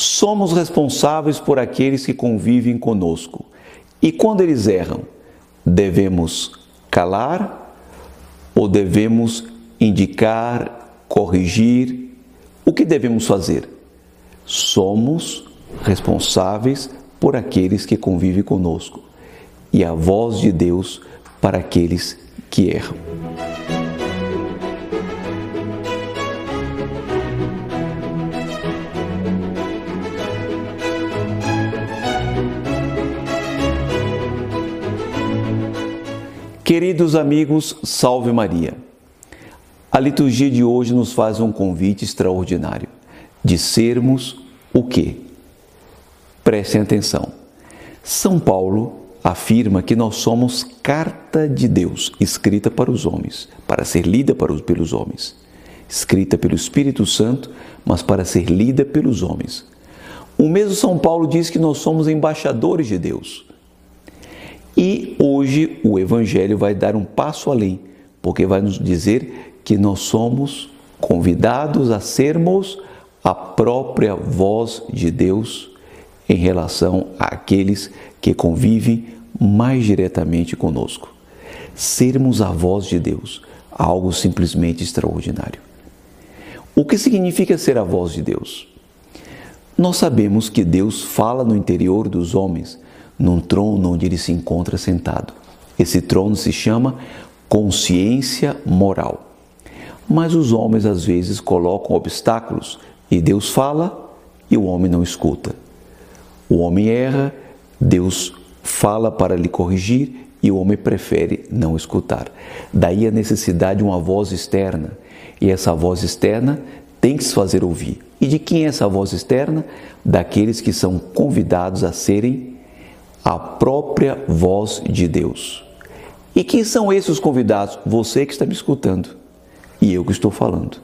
somos responsáveis por aqueles que convivem conosco. E quando eles erram, devemos calar ou devemos indicar, corrigir? O que devemos fazer? Somos responsáveis por aqueles que convivem conosco e a voz de Deus para aqueles que erram. Queridos amigos, salve Maria. A liturgia de hoje nos faz um convite extraordinário de sermos o quê? Prestem atenção. São Paulo afirma que nós somos carta de Deus, escrita para os homens, para ser lida pelos homens. Escrita pelo Espírito Santo, mas para ser lida pelos homens. O mesmo São Paulo diz que nós somos embaixadores de Deus. E hoje o Evangelho vai dar um passo além, porque vai nos dizer que nós somos convidados a sermos a própria voz de Deus em relação àqueles que convivem mais diretamente conosco. Sermos a voz de Deus, algo simplesmente extraordinário. O que significa ser a voz de Deus? Nós sabemos que Deus fala no interior dos homens num trono onde ele se encontra sentado. Esse trono se chama consciência moral. Mas os homens às vezes colocam obstáculos e Deus fala e o homem não escuta. O homem erra, Deus fala para lhe corrigir e o homem prefere não escutar. Daí a necessidade de uma voz externa. E essa voz externa tem que se fazer ouvir. E de quem é essa voz externa? Daqueles que são convidados a serem a própria voz de Deus. E quem são esses convidados? Você que está me escutando e eu que estou falando.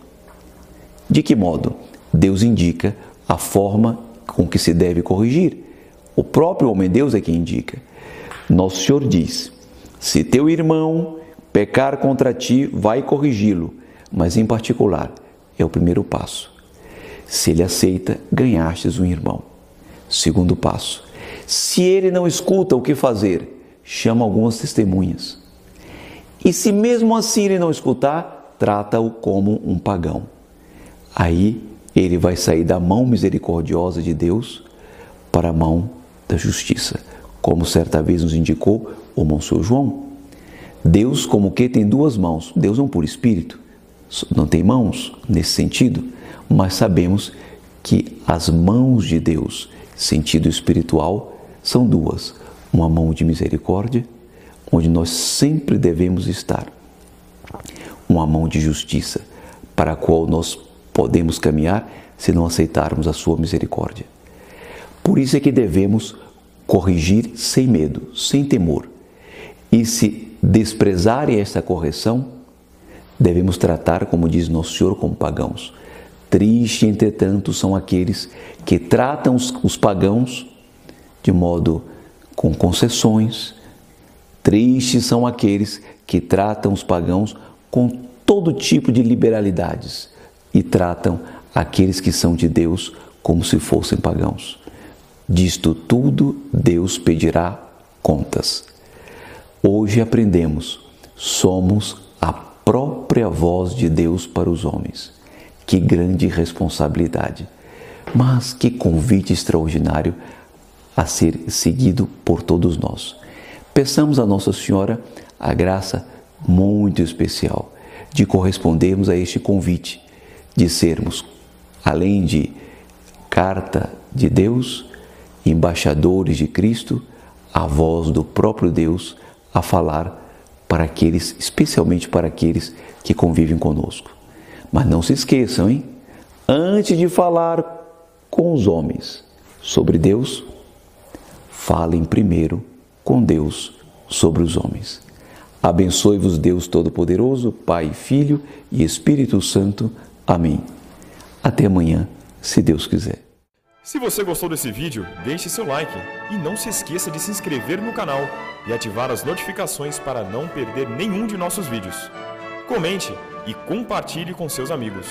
De que modo? Deus indica a forma com que se deve corrigir. O próprio homem Deus é quem indica. Nosso Senhor diz: se teu irmão pecar contra ti, vai corrigi-lo, mas em particular é o primeiro passo. Se ele aceita, ganhastes um irmão. Segundo passo, se ele não escuta o que fazer, chama algumas testemunhas. E se mesmo assim ele não escutar, trata-o como um pagão. Aí ele vai sair da mão misericordiosa de Deus para a mão da justiça, como certa vez nos indicou o Monsenhor João. Deus, como que tem duas mãos, Deus é um puro espírito, não tem mãos nesse sentido, mas sabemos que as mãos de Deus, sentido espiritual, são duas: uma mão de misericórdia, onde nós sempre devemos estar, uma mão de justiça, para a qual nós podemos caminhar se não aceitarmos a sua misericórdia. Por isso é que devemos corrigir sem medo, sem temor. E se desprezarem esta correção, devemos tratar, como diz Nosso Senhor, como pagãos. Triste, entretanto, são aqueles que tratam os, os pagãos de modo com concessões. Tristes são aqueles que tratam os pagãos com todo tipo de liberalidades e tratam aqueles que são de Deus como se fossem pagãos. Disto tudo Deus pedirá contas. Hoje aprendemos, somos a própria voz de Deus para os homens. Que grande responsabilidade! Mas que convite extraordinário a ser seguido por todos nós. Peçamos a Nossa Senhora a graça muito especial de correspondermos a este convite, de sermos, além de carta de Deus, embaixadores de Cristo, a voz do próprio Deus a falar para aqueles, especialmente para aqueles que convivem conosco. Mas não se esqueçam, hein? Antes de falar com os homens sobre Deus, falem primeiro com Deus sobre os homens. Abençoe-vos Deus Todo-Poderoso, Pai, Filho e Espírito Santo. Amém. Até amanhã, se Deus quiser. Se você gostou desse vídeo, deixe seu like e não se esqueça de se inscrever no canal e ativar as notificações para não perder nenhum de nossos vídeos. Comente e compartilhe com seus amigos.